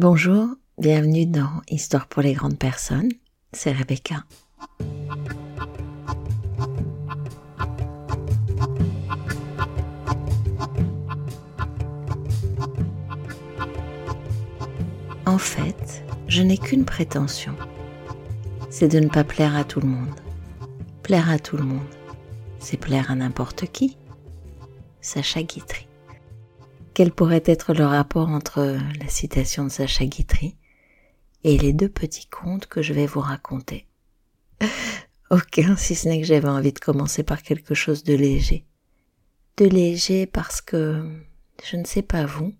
Bonjour, bienvenue dans Histoire pour les grandes personnes, c'est Rebecca. En fait, je n'ai qu'une prétention, c'est de ne pas plaire à tout le monde. Plaire à tout le monde, c'est plaire à n'importe qui. Sacha Guitry. Quel pourrait être le rapport entre la citation de Sacha Guitry et les deux petits contes que je vais vous raconter Aucun, si ce n'est que j'avais envie de commencer par quelque chose de léger. De léger parce que je ne sais pas vous,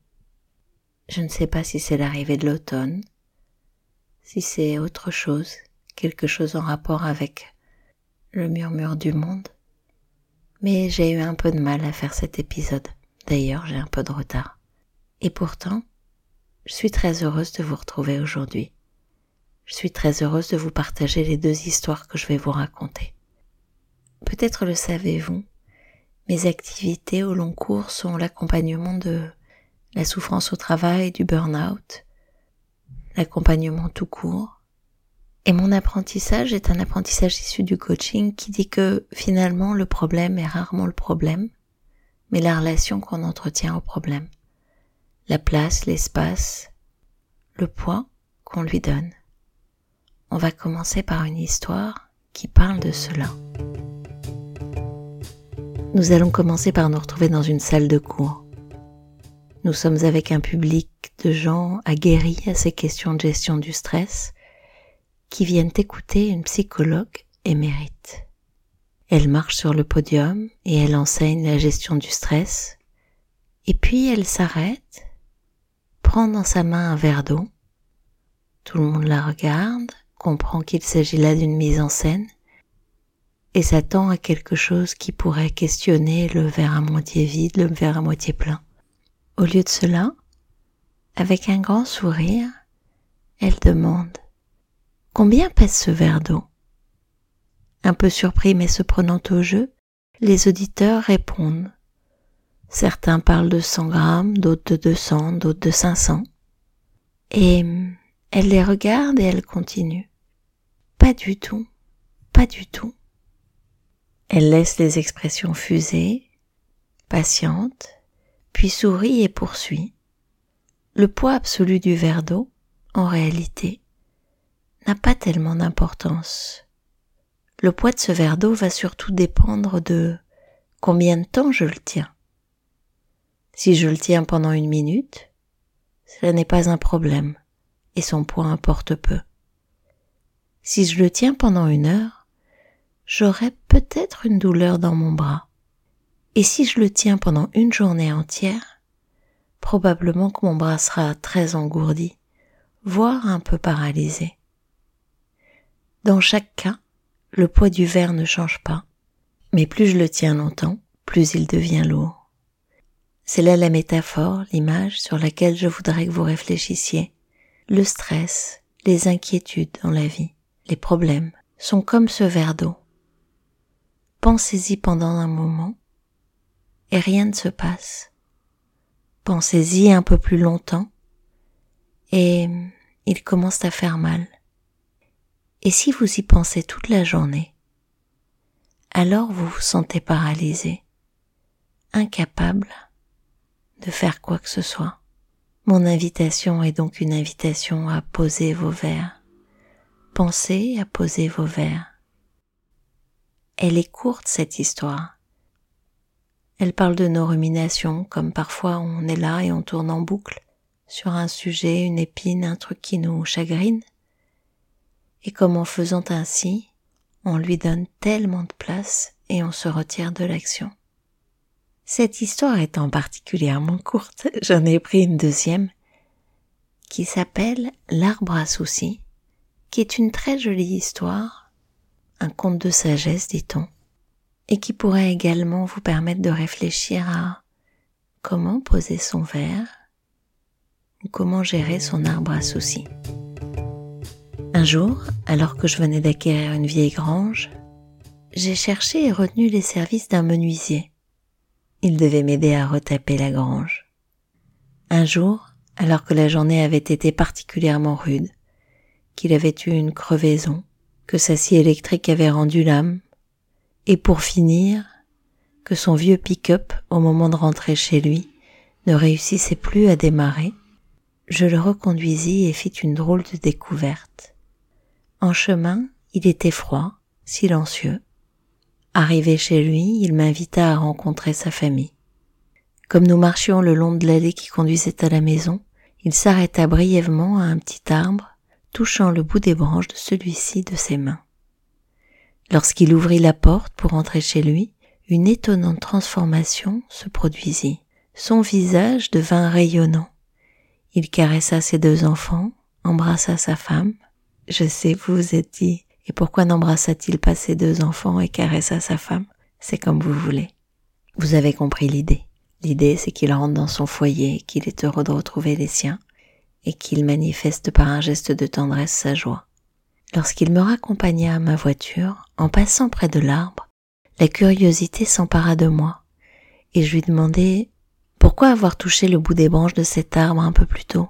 je ne sais pas si c'est l'arrivée de l'automne, si c'est autre chose, quelque chose en rapport avec le murmure du monde. Mais j'ai eu un peu de mal à faire cet épisode. D'ailleurs, j'ai un peu de retard. Et pourtant, je suis très heureuse de vous retrouver aujourd'hui. Je suis très heureuse de vous partager les deux histoires que je vais vous raconter. Peut-être le savez-vous, mes activités au long cours sont l'accompagnement de la souffrance au travail, du burn-out, l'accompagnement tout court. Et mon apprentissage est un apprentissage issu du coaching qui dit que finalement le problème est rarement le problème, mais la relation qu'on entretient au problème, la place, l'espace, le poids qu'on lui donne. On va commencer par une histoire qui parle de cela. Nous allons commencer par nous retrouver dans une salle de cours. Nous sommes avec un public de gens aguerris à ces questions de gestion du stress qui viennent écouter une psychologue émérite. Elle marche sur le podium et elle enseigne la gestion du stress. Et puis elle s'arrête, prend dans sa main un verre d'eau. Tout le monde la regarde, comprend qu'il s'agit là d'une mise en scène et s'attend à quelque chose qui pourrait questionner le verre à moitié vide, le verre à moitié plein. Au lieu de cela, avec un grand sourire, elle demande Combien pèse ce verre d'eau? Un peu surpris mais se prenant au jeu, les auditeurs répondent. Certains parlent de 100 grammes, d'autres de 200, d'autres de 500. Et elle les regarde et elle continue. Pas du tout, pas du tout. Elle laisse les expressions fuser, patiente, puis sourit et poursuit. Le poids absolu du verre d'eau, en réalité, n'a pas tellement d'importance le poids de ce verre d'eau va surtout dépendre de combien de temps je le tiens. Si je le tiens pendant une minute, ce n'est pas un problème et son poids importe peu. Si je le tiens pendant une heure, j'aurai peut-être une douleur dans mon bras. Et si je le tiens pendant une journée entière, probablement que mon bras sera très engourdi, voire un peu paralysé. Dans chaque cas, le poids du verre ne change pas, mais plus je le tiens longtemps, plus il devient lourd. C'est là la métaphore, l'image sur laquelle je voudrais que vous réfléchissiez. Le stress, les inquiétudes dans la vie, les problèmes sont comme ce verre d'eau. Pensez-y pendant un moment et rien ne se passe. Pensez-y un peu plus longtemps et il commence à faire mal. Et si vous y pensez toute la journée, alors vous vous sentez paralysé, incapable de faire quoi que ce soit. Mon invitation est donc une invitation à poser vos verres. Pensez à poser vos verres. Elle est courte cette histoire. Elle parle de nos ruminations, comme parfois on est là et on tourne en boucle sur un sujet, une épine, un truc qui nous chagrine et comme en faisant ainsi, on lui donne tellement de place et on se retire de l'action. Cette histoire étant particulièrement courte, j'en ai pris une deuxième qui s'appelle L'arbre à soucis, qui est une très jolie histoire, un conte de sagesse, dit-on, et qui pourrait également vous permettre de réfléchir à comment poser son verre ou comment gérer son arbre à soucis. Un jour, alors que je venais d'acquérir une vieille grange, j'ai cherché et retenu les services d'un menuisier. Il devait m'aider à retaper la grange. Un jour, alors que la journée avait été particulièrement rude, qu'il avait eu une crevaison, que sa scie électrique avait rendu l'âme, et pour finir, que son vieux pick-up, au moment de rentrer chez lui, ne réussissait plus à démarrer, je le reconduisis et fit une drôle de découverte. En chemin, il était froid, silencieux. Arrivé chez lui, il m'invita à rencontrer sa famille. Comme nous marchions le long de l'allée qui conduisait à la maison, il s'arrêta brièvement à un petit arbre, touchant le bout des branches de celui-ci de ses mains. Lorsqu'il ouvrit la porte pour entrer chez lui, une étonnante transformation se produisit. Son visage devint rayonnant. Il caressa ses deux enfants, embrassa sa femme. Je sais, vous vous êtes dit, et pourquoi n'embrassa-t-il pas ses deux enfants et caressa sa femme? C'est comme vous voulez. Vous avez compris l'idée. L'idée, c'est qu'il rentre dans son foyer, qu'il est heureux de retrouver les siens, et qu'il manifeste par un geste de tendresse sa joie. Lorsqu'il me raccompagna à ma voiture, en passant près de l'arbre, la curiosité s'empara de moi, et je lui demandai pourquoi avoir touché le bout des branches de cet arbre un peu plus tôt.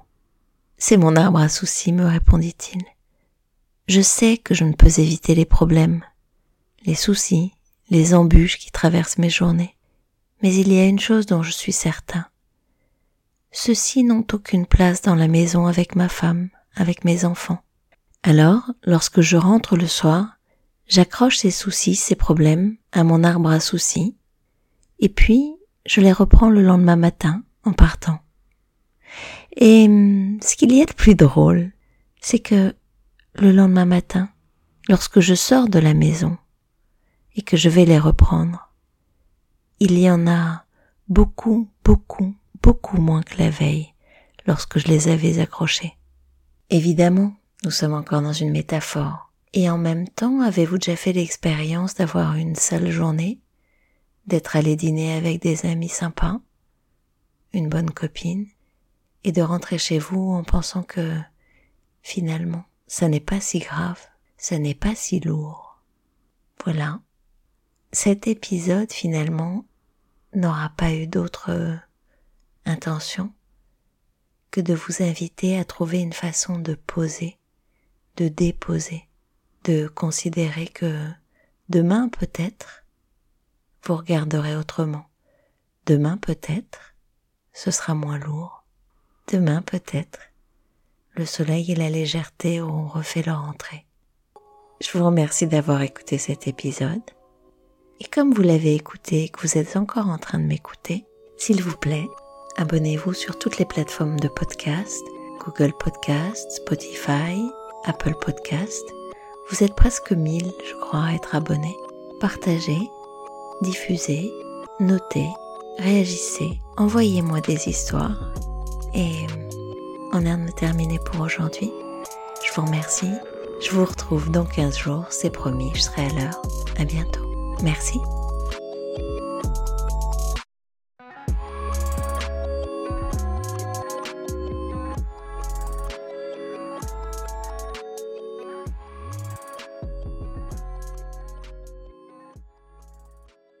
C'est mon arbre à soucis, me répondit-il. Je sais que je ne peux éviter les problèmes, les soucis, les embûches qui traversent mes journées. Mais il y a une chose dont je suis certain. Ceux-ci n'ont aucune place dans la maison avec ma femme, avec mes enfants. Alors, lorsque je rentre le soir, j'accroche ces soucis, ces problèmes à mon arbre à soucis, et puis je les reprends le lendemain matin en partant. Et hum, ce qu'il y a de plus drôle, c'est que le lendemain matin, lorsque je sors de la maison et que je vais les reprendre, il y en a beaucoup, beaucoup, beaucoup moins que la veille lorsque je les avais accrochés. Évidemment, nous sommes encore dans une métaphore. Et en même temps, avez-vous déjà fait l'expérience d'avoir une seule journée, d'être allé dîner avec des amis sympas, une bonne copine, et de rentrer chez vous en pensant que finalement, ça n'est pas si grave, ça n'est pas si lourd. Voilà. Cet épisode finalement n'aura pas eu d'autre euh, intention que de vous inviter à trouver une façon de poser, de déposer, de considérer que demain peut-être vous regarderez autrement. Demain peut-être ce sera moins lourd. Demain peut-être le soleil et la légèreté auront refait leur entrée. Je vous remercie d'avoir écouté cet épisode. Et comme vous l'avez écouté et que vous êtes encore en train de m'écouter, s'il vous plaît, abonnez-vous sur toutes les plateformes de podcast, Google Podcast, Spotify, Apple Podcast. Vous êtes presque 1000, je crois, à être abonnés. Partagez, diffusez, notez, réagissez, envoyez-moi des histoires. Et on a terminé pour aujourd'hui. Je vous remercie. Je vous retrouve dans 15 jours, c'est promis, je serai à l'heure. À bientôt. Merci.